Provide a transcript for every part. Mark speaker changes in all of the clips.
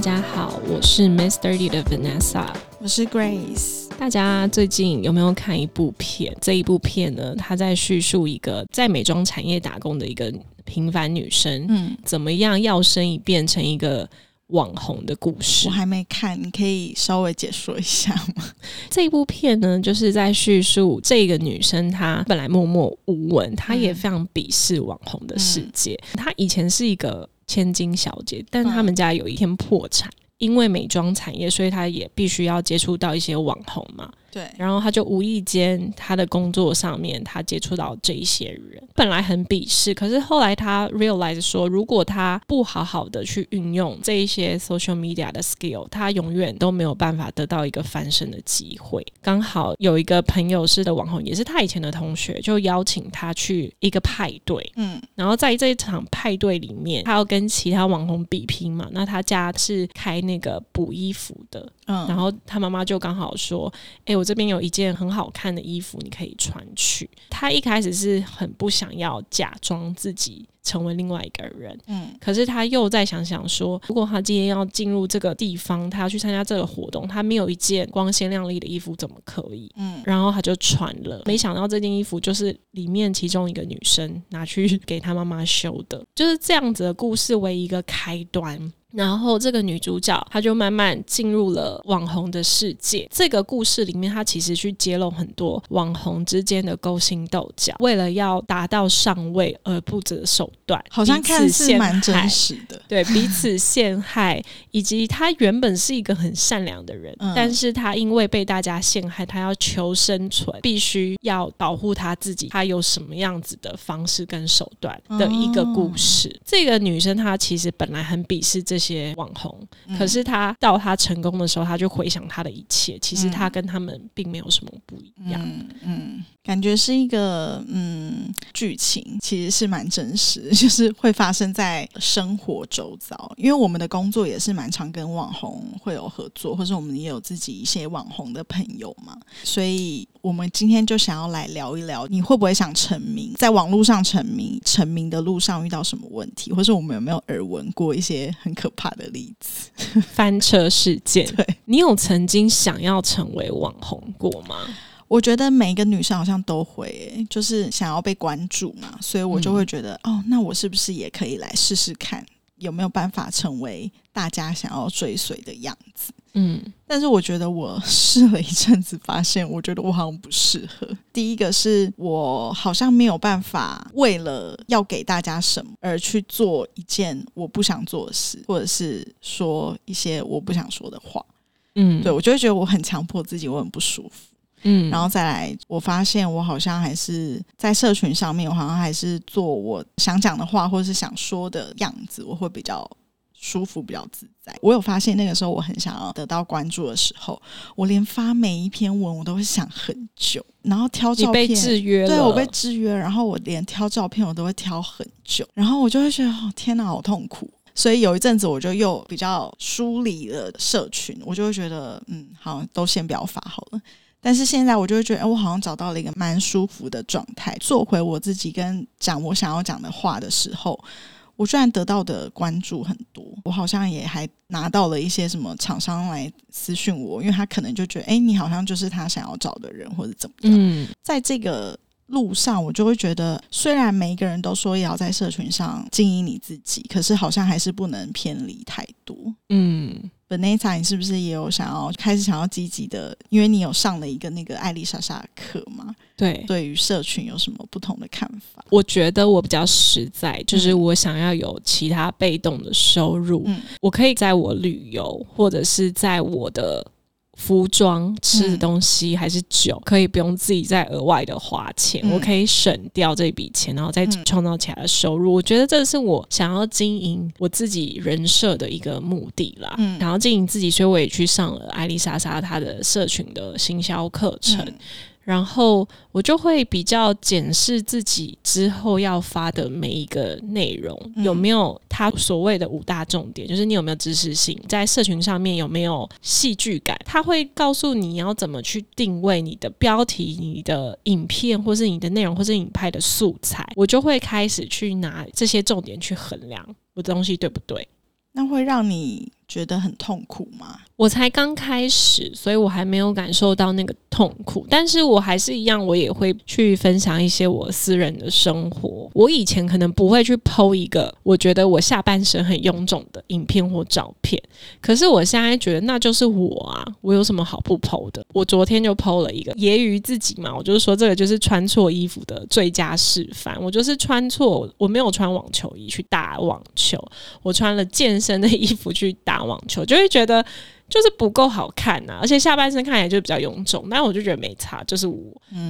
Speaker 1: 家好，我是 Miss Dirty 的 Vanessa，
Speaker 2: 我是 Grace。
Speaker 1: 大家最近有没有看一部片？这一部片呢，它在叙述一个在美妆产业打工的一个平凡女生，嗯，怎么样要生一变成一个网红的故事。
Speaker 2: 我还没看，你可以稍微解说一下吗？
Speaker 1: 这一部片呢，就是在叙述这个女生，她本来默默无闻，她也非常鄙视网红的世界。她以前是一个千金小姐，但他们家有一天破产。因为美妆产业，所以她也必须要接触到一些网红嘛。
Speaker 2: 对，
Speaker 1: 然后他就无意间，他的工作上面，他接触到这一些人，本来很鄙视，可是后来他 realize 说，如果他不好好的去运用这一些 social media 的 skill，他永远都没有办法得到一个翻身的机会。刚好有一个朋友是的网红，也是他以前的同学，就邀请他去一个派对，嗯，然后在这一场派对里面，他要跟其他网红比拼嘛。那他家是开那个补衣服的，嗯，然后他妈妈就刚好说，哎。我这边有一件很好看的衣服，你可以穿去。他一开始是很不想要假装自己成为另外一个人，嗯，可是他又在想想说，如果他今天要进入这个地方，他要去参加这个活动，他没有一件光鲜亮丽的衣服怎么可以？嗯，然后他就穿了，没想到这件衣服就是里面其中一个女生拿去给他妈妈修的，就是这样子的故事为一个开端。然后这个女主角，她就慢慢进入了网红的世界。这个故事里面，她其实去揭露很多网红之间的勾心斗角，为了要达到上位而不择手段，
Speaker 2: 好像看似蛮真实的。
Speaker 1: 对，彼此陷害，以及她原本是一个很善良的人，但是她因为被大家陷害，她要求生存，必须要保护她自己。她有什么样子的方式跟手段的一个故事？这个女生她其实本来很鄙视这。些网红，可是他到他成功的时候，他就回想他的一切。其实他跟他们并没有什么不一样。
Speaker 2: 嗯，感觉是一个嗯剧情，其实是蛮真实，就是会发生在生活周遭。因为我们的工作也是蛮常跟网红会有合作，或者我们也有自己一些网红的朋友嘛，所以我们今天就想要来聊一聊，你会不会想成名？在网络上成名，成名的路上遇到什么问题，或者我们有没有耳闻过一些很可。怕的例子，
Speaker 1: 翻车事件。
Speaker 2: 对
Speaker 1: 你有曾经想要成为网红过吗？
Speaker 2: 我觉得每一个女生好像都会，就是想要被关注嘛，所以我就会觉得，哦，那我是不是也可以来试试看？有没有办法成为大家想要追随的样子？嗯，但是我觉得我试了一阵子，发现我觉得我好像不适合。第一个是我好像没有办法为了要给大家什么而去做一件我不想做的事，或者是说一些我不想说的话。嗯，对我就会觉得我很强迫自己，我很不舒服。嗯，然后再来，我发现我好像还是在社群上面，我好像还是做我想讲的话，或者是想说的样子，我会比较舒服，比较自在。我有发现那个时候我很想要得到关注的时候，我连发每一篇文我都会想很久，然后挑照
Speaker 1: 片，被制约，
Speaker 2: 对我被制约，然后我连挑照片我都会挑很久，然后我就会觉得哦天哪，好痛苦。所以有一阵子我就又比较疏离了社群，我就会觉得嗯，好，都先不要发好了。但是现在我就会觉得，哎，我好像找到了一个蛮舒服的状态，做回我自己，跟讲我想要讲的话的时候，我虽然得到的关注很多。我好像也还拿到了一些什么厂商来私讯我，因为他可能就觉得，哎，你好像就是他想要找的人，或者怎么样。嗯，在这个路上，我就会觉得，虽然每一个人都说也要在社群上经营你自己，可是好像还是不能偏离太多。嗯。本内塔，你是不是也有想要开始想要积极的？因为你有上了一个那个艾丽莎莎的课嘛？
Speaker 1: 对，
Speaker 2: 对于社群有什么不同的看法？
Speaker 1: 我觉得我比较实在，就是我想要有其他被动的收入，我可以在我旅游或者是在我的。服装、吃的东西还是酒，可以不用自己再额外的花钱，我可以省掉这笔钱，然后再创造起来的收入。我觉得这是我想要经营我自己人设的一个目的啦。嗯，然后经营自己，所以我也去上了艾丽莎莎她的社群的行销课程。然后我就会比较检视自己之后要发的每一个内容有没有它所谓的五大重点，就是你有没有知识性，在社群上面有没有戏剧感。他会告诉你要怎么去定位你的标题、你的影片，或是你的内容，或是你拍的素材。我就会开始去拿这些重点去衡量我的东西对不对。
Speaker 2: 那会让你。觉得很痛苦吗？
Speaker 1: 我才刚开始，所以我还没有感受到那个痛苦，但是我还是一样，我也会去分享一些我私人的生活。我以前可能不会去剖一个我觉得我下半身很臃肿的影片或照片，可是我现在觉得那就是我啊，我有什么好不剖的？我昨天就剖了一个揶揄自己嘛，我就是说这个就是穿错衣服的最佳示范。我就是穿错，我没有穿网球衣去打网球，我穿了健身的衣服去打网球，就会觉得。就是不够好看呐，而且下半身看起来就比较臃肿，但我就觉得没差，就是我。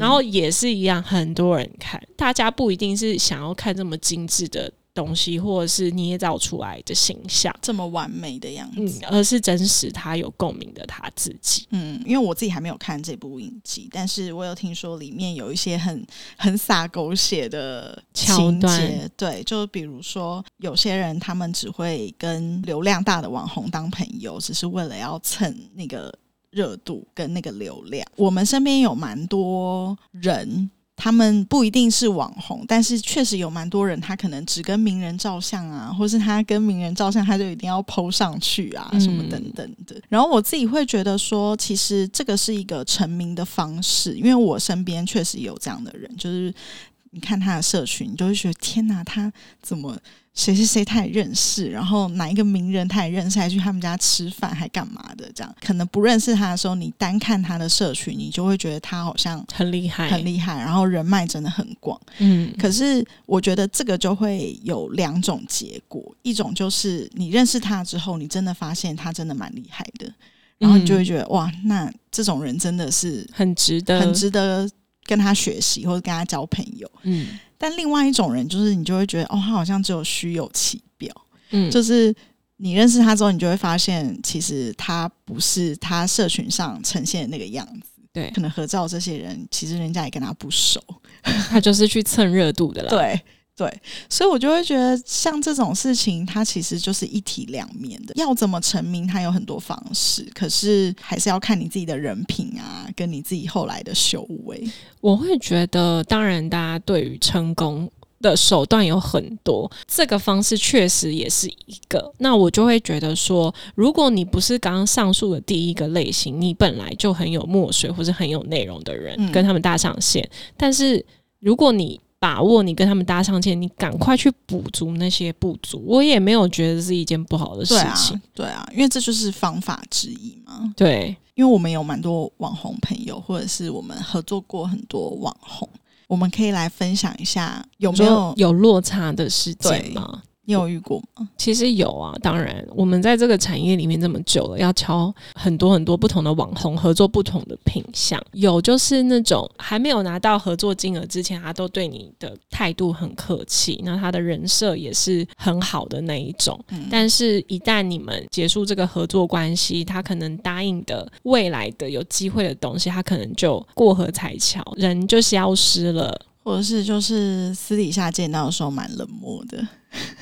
Speaker 1: 然后也是一样，很多人看，大家不一定是想要看这么精致的。东西，或者是捏造出来的形象，
Speaker 2: 这么完美的样子，
Speaker 1: 而是真实他有共鸣的他自己。
Speaker 2: 嗯，因为我自己还没有看这部影集，但是我有听说里面有一些很很洒狗血的情节。对，就比如说有些人他们只会跟流量大的网红当朋友，只是为了要蹭那个热度跟那个流量。我们身边有蛮多人。他们不一定是网红，但是确实有蛮多人，他可能只跟名人照相啊，或是他跟名人照相，他就一定要 PO 上去啊，什么等等的。然后我自己会觉得说，其实这个是一个成名的方式，因为我身边确实有这样的人，就是你看他的社群，你就会觉得天哪，他怎么？谁谁谁他也认识，然后哪一个名人他也认识，还去他们家吃饭，还干嘛的？这样可能不认识他的时候，你单看他的社群，你就会觉得他好像
Speaker 1: 很厉害，
Speaker 2: 很厉害，然后人脉真的很广。嗯，可是我觉得这个就会有两种结果，一种就是你认识他之后，你真的发现他真的蛮厉害的，然后你就会觉得哇，那这种人真的是
Speaker 1: 很值得，
Speaker 2: 很值得跟他学习或者跟他交朋友。嗯。但另外一种人，就是你就会觉得，哦，他好像只有虚有其表，嗯，就是你认识他之后，你就会发现，其实他不是他社群上呈现的那个样子，
Speaker 1: 对，
Speaker 2: 可能合照这些人，其实人家也跟他不熟，
Speaker 1: 他就是去蹭热度的啦，
Speaker 2: 对。对，所以我就会觉得，像这种事情，它其实就是一体两面的。要怎么成名，它有很多方式，可是还是要看你自己的人品啊，跟你自己后来的修为。
Speaker 1: 我会觉得，当然，大家对于成功的手段有很多，这个方式确实也是一个。那我就会觉得说，如果你不是刚刚上述的第一个类型，你本来就很有墨水或是很有内容的人，跟他们搭上线，但是如果你把握你跟他们搭上线，你赶快去补足那些不足。我也没有觉得是一件不好的事情，
Speaker 2: 对啊，因为这就是方法之一嘛。
Speaker 1: 对，
Speaker 2: 因为我们有蛮多网红朋友，或者是我们合作过很多网红，我们可以来分享一下有没有
Speaker 1: 有落差的事件吗？
Speaker 2: 你有遇过吗？
Speaker 1: 其实有啊，当然，我们在这个产业里面这么久了，要敲很多很多不同的网红合作不同的品相。有就是那种还没有拿到合作金额之前，他都对你的态度很客气，那他的人设也是很好的那一种。但是，一旦你们结束这个合作关系，他可能答应的未来的有机会的东西，他可能就过河拆桥，人就消失了。
Speaker 2: 或者是就是私底下见到的时候蛮冷漠的，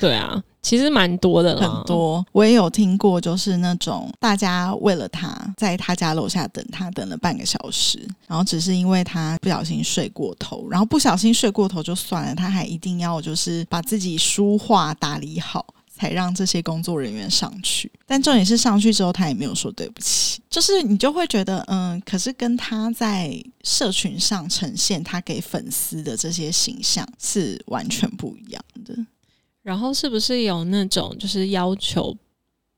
Speaker 1: 对啊，其实蛮多的，
Speaker 2: 很多我也有听过，就是那种大家为了他在他家楼下等他等了半个小时，然后只是因为他不小心睡过头，然后不小心睡过头就算了，他还一定要就是把自己书画打理好。才让这些工作人员上去，但重点是上去之后，他也没有说对不起。就是你就会觉得，嗯，可是跟他在社群上呈现他给粉丝的这些形象是完全不一样的。
Speaker 1: 然后是不是有那种就是要求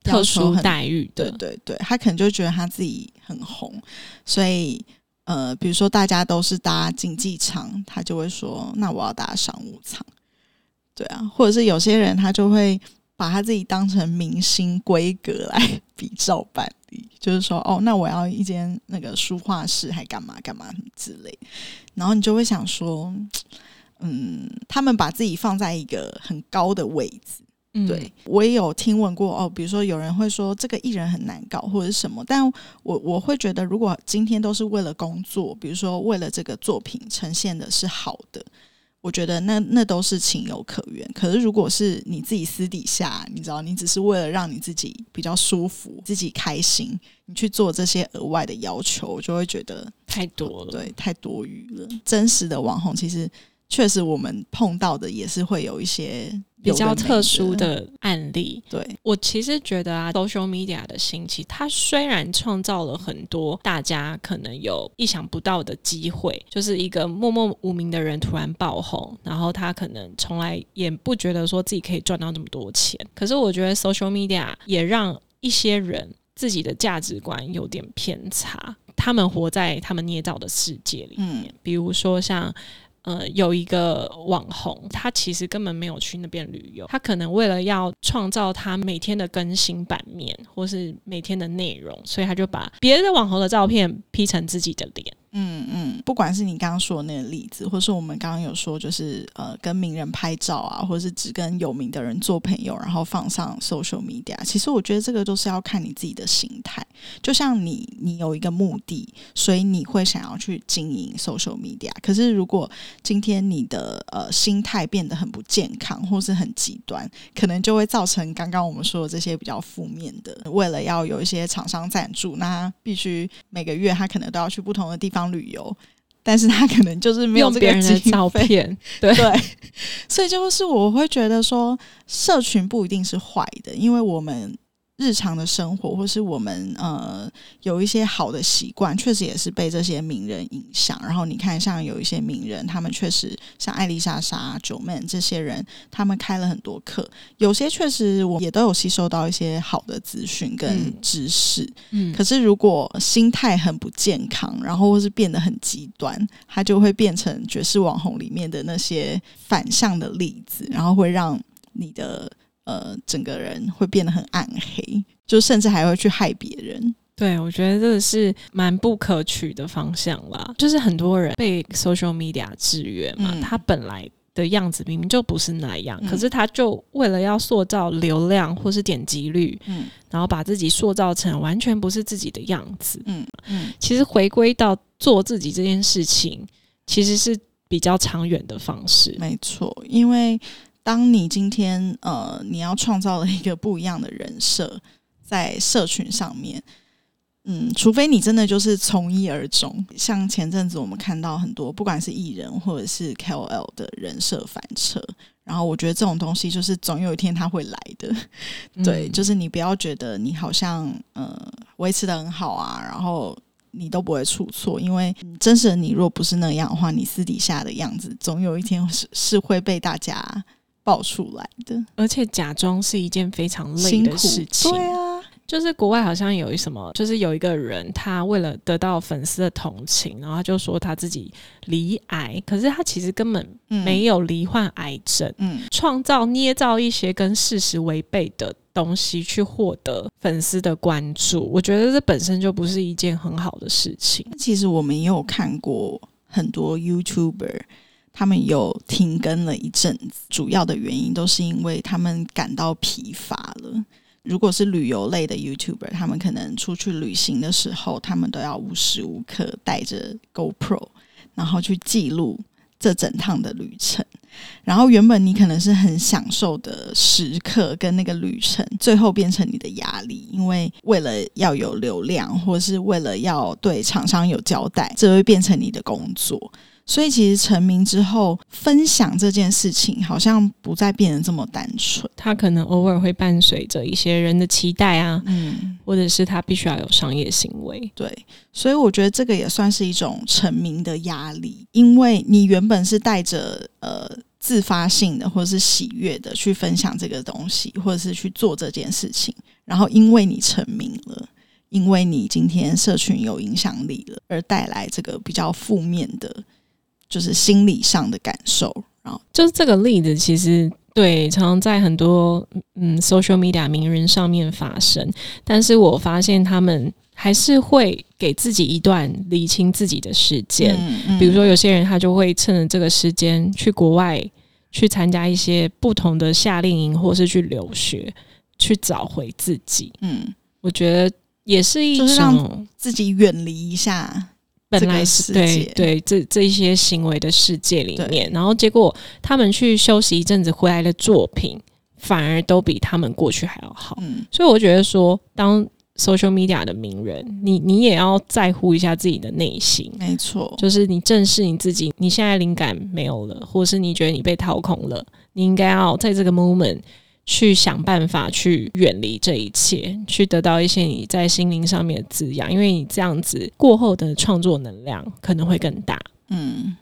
Speaker 1: 特殊待遇
Speaker 2: 的？对对对，他可能就觉得他自己很红，所以呃，比如说大家都是搭经济舱，他就会说，那我要搭商务舱。对啊，或者是有些人他就会。把他自己当成明星规格来比照办理，就是说，哦，那我要一间那个书画室，还干嘛干嘛之类。然后你就会想说，嗯，他们把自己放在一个很高的位置。对我也有听闻过哦，比如说有人会说这个艺人很难搞或者什么，但我我会觉得，如果今天都是为了工作，比如说为了这个作品呈现的是好的。我觉得那那都是情有可原，可是如果是你自己私底下，你知道，你只是为了让你自己比较舒服、自己开心，你去做这些额外的要求，我就会觉得
Speaker 1: 太多了，
Speaker 2: 对，太多余了。真实的网红其实确实我们碰到的也是会有一些
Speaker 1: 比较特殊的案例。
Speaker 2: 对
Speaker 1: 我其实觉得啊，social media 的兴起，它虽然创造了很多大家可能有意想不到的机会，就是一个默默无名的人突然爆红，然后他可能从来也不觉得说自己可以赚到那么多钱。可是我觉得 social media 也让一些人自己的价值观有点偏差，他们活在他们捏造的世界里面，比如说像。呃，有一个网红，他其实根本没有去那边旅游，他可能为了要创造他每天的更新版面，或是每天的内容，所以他就把别的网红的照片 P 成自己的脸。
Speaker 2: 嗯嗯，不管是你刚刚说的那个例子，或是我们刚刚有说，就是呃，跟名人拍照啊，或者是只跟有名的人做朋友，然后放上 social media，其实我觉得这个都是要看你自己的心态。就像你，你有一个目的，所以你会想要去经营 social media。可是如果今天你的呃心态变得很不健康，或是很极端，可能就会造成刚刚我们说的这些比较负面的。为了要有一些厂商赞助，那必须每个月他可能都要去不同的地方。旅游，但是他可能就是没有
Speaker 1: 别人的照片，对
Speaker 2: 对，所以就是我会觉得说，社群不一定是坏的，因为我们。日常的生活，或是我们呃有一些好的习惯，确实也是被这些名人影响。然后你看，像有一些名人，他们确实像艾丽莎莎、九妹这些人，他们开了很多课，有些确实我也都有吸收到一些好的资讯跟知识。嗯，可是如果心态很不健康，然后或是变得很极端，他就会变成爵士网红里面的那些反向的例子，然后会让你的。呃，整个人会变得很暗黑，就甚至还会去害别人。
Speaker 1: 对，我觉得这个是蛮不可取的方向啦。就是很多人被 social media 制约嘛，他本来的样子明明就不是那样，可是他就为了要塑造流量或是点击率，嗯，然后把自己塑造成完全不是自己的样子。嗯嗯，其实回归到做自己这件事情，其实是比较长远的方式。
Speaker 2: 没错，因为。当你今天呃，你要创造了一个不一样的人设在社群上面，嗯，除非你真的就是从一而终，像前阵子我们看到很多不管是艺人或者是 KOL 的人设翻车，然后我觉得这种东西就是总有一天他会来的，对，就是你不要觉得你好像呃维持的很好啊，然后你都不会出错，因为真实的你若不是那样的话，你私底下的样子总有一天是是会被大家。爆出来的，
Speaker 1: 而且假装是一件非常累的事情。
Speaker 2: 对啊，
Speaker 1: 就是国外好像有一什么，就是有一个人，他为了得到粉丝的同情，然后他就说他自己罹癌，可是他其实根本没有罹患癌症。嗯，创造捏造一些跟事实违背的东西去获得粉丝的关注，我觉得这本身就不是一件很好的事情。
Speaker 2: 其实我们也有看过很多 YouTuber。他们有停更了一阵子，主要的原因都是因为他们感到疲乏了。如果是旅游类的 YouTuber，他们可能出去旅行的时候，他们都要无时无刻带着 GoPro，然后去记录这整趟的旅程。然后原本你可能是很享受的时刻跟那个旅程，最后变成你的压力，因为为了要有流量，或是为了要对厂商有交代，这会变成你的工作。所以，其实成名之后，分享这件事情好像不再变得这么单纯。
Speaker 1: 他可能偶尔会伴随着一些人的期待啊，嗯，或者是他必须要有商业行为。
Speaker 2: 对，所以我觉得这个也算是一种成名的压力，因为你原本是带着呃自发性的或者是喜悦的去分享这个东西，或者是去做这件事情，然后因为你成名了，因为你今天社群有影响力了，而带来这个比较负面的。就是心理上的感受，然后
Speaker 1: 就是这个例子，其实对常常在很多嗯 social media 名人上面发生，但是我发现他们还是会给自己一段理清自己的时间，比如说有些人他就会趁着这个时间去国外去参加一些不同的夏令营，或是去留学，去找回自己。嗯，我觉得也是一种
Speaker 2: 自己远离一下。
Speaker 1: 本来是对对这这一些行为的世界里面，然后结果他们去休息一阵子回来的作品，反而都比他们过去还要好。嗯，所以我觉得说，当 social media 的名人，你你也要在乎一下自己的内心。
Speaker 2: 没错，
Speaker 1: 就是你正视你自己，你现在灵感没有了，或是你觉得你被掏空了，你应该要在这个 moment 去想办法去远离这一切，去得到一些你在心灵上面的滋养，因为你这样子过后的创作能量可能会更大。
Speaker 2: 嗯，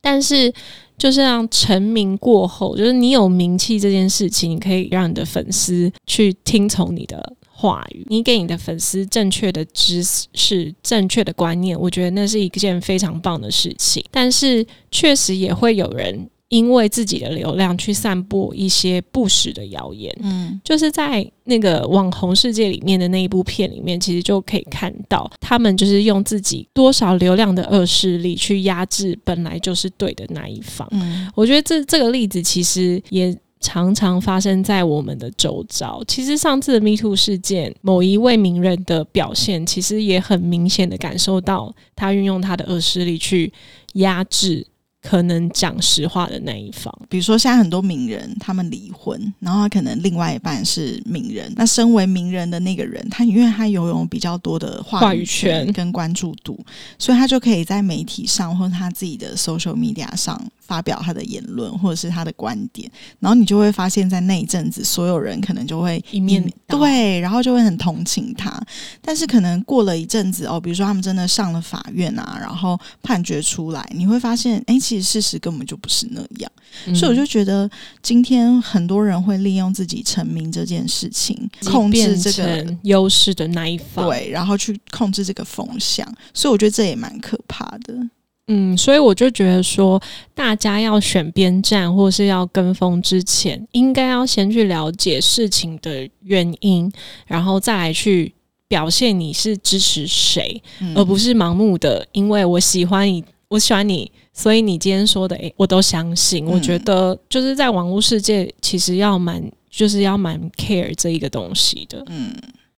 Speaker 1: 但是，就是让成名过后，就是你有名气这件事情，你可以让你的粉丝去听从你的话语，你给你的粉丝正确的知识、正确的观念，我觉得那是一件非常棒的事情。但是，确实也会有人。因为自己的流量去散播一些不实的谣言，
Speaker 2: 嗯，
Speaker 1: 就是在那个网红世界里面的那一部片里面，其实就可以看到他们就是用自己多少流量的恶势力去压制本来就是对的那一方。
Speaker 2: 嗯，
Speaker 1: 我觉得这这个例子其实也常常发生在我们的周遭。其实上次的 Me Too 事件，某一位名人的表现，其实也很明显的感受到他运用他的恶势力去压制。可能讲实话的那一方，
Speaker 2: 比如说现在很多名人他们离婚，然后他可能另外一半是名人，那身为名人的那个人，他因为他拥有比较多的话语权跟关注度，所以他就可以在媒体上或者他自己的 social media 上发表他的言论或者是他的观点，然后你就会发现，在那一阵子，所有人可能就会
Speaker 1: 一面
Speaker 2: 对，然后就会很同情他，但是可能过了一阵子哦，比如说他们真的上了法院啊，然后判决出来，你会发现，哎。其实事实根本就不是那样，所以我就觉得今天很多人会利用自己成名这件事情，控制这个
Speaker 1: 优势的那一方，
Speaker 2: 对，然后去控制这个风向，所以我觉得这也蛮可怕的。
Speaker 1: 嗯，所以我就觉得说，大家要选边站或是要跟风之前，应该要先去了解事情的原因，然后再来去表现你是支持谁，而不是盲目的，因为我喜欢你，我喜欢你。所以你今天说的，诶，我都相信。我觉得就是在网络世界，其实要蛮，就是要蛮 care 这一个东西的。
Speaker 2: 嗯。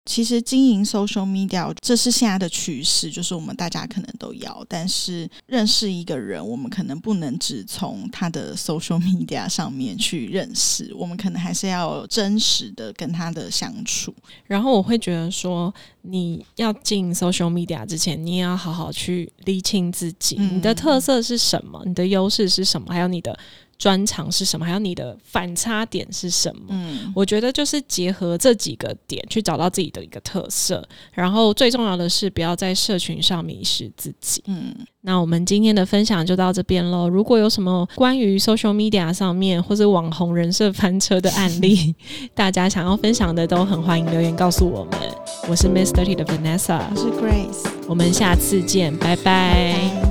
Speaker 2: 其实经营 social media 这是现在的趋势，就是我们大家可能都要。但是认识一个人，我们可能不能只从他的 social media 上面去认识，我们可能还是要真实的跟他的相处。
Speaker 1: 然后我会觉得说，你要进 social media 之前，你也要好好去理清自己，你的特色是什么，你的优势是什么，还有你的。专长是什么？还有你的反差点是什么？
Speaker 2: 嗯，
Speaker 1: 我觉得就是结合这几个点去找到自己的一个特色，然后最重要的是不要在社群上迷失自己。
Speaker 2: 嗯，
Speaker 1: 那我们今天的分享就到这边喽。如果有什么关于 social media 上面或者网红人设翻车的案例，大家想要分享的都很欢迎留言告诉我们。我是 Miss Thirty 的 Vanessa，
Speaker 2: 我是 Grace，
Speaker 1: 我们下次见，拜拜。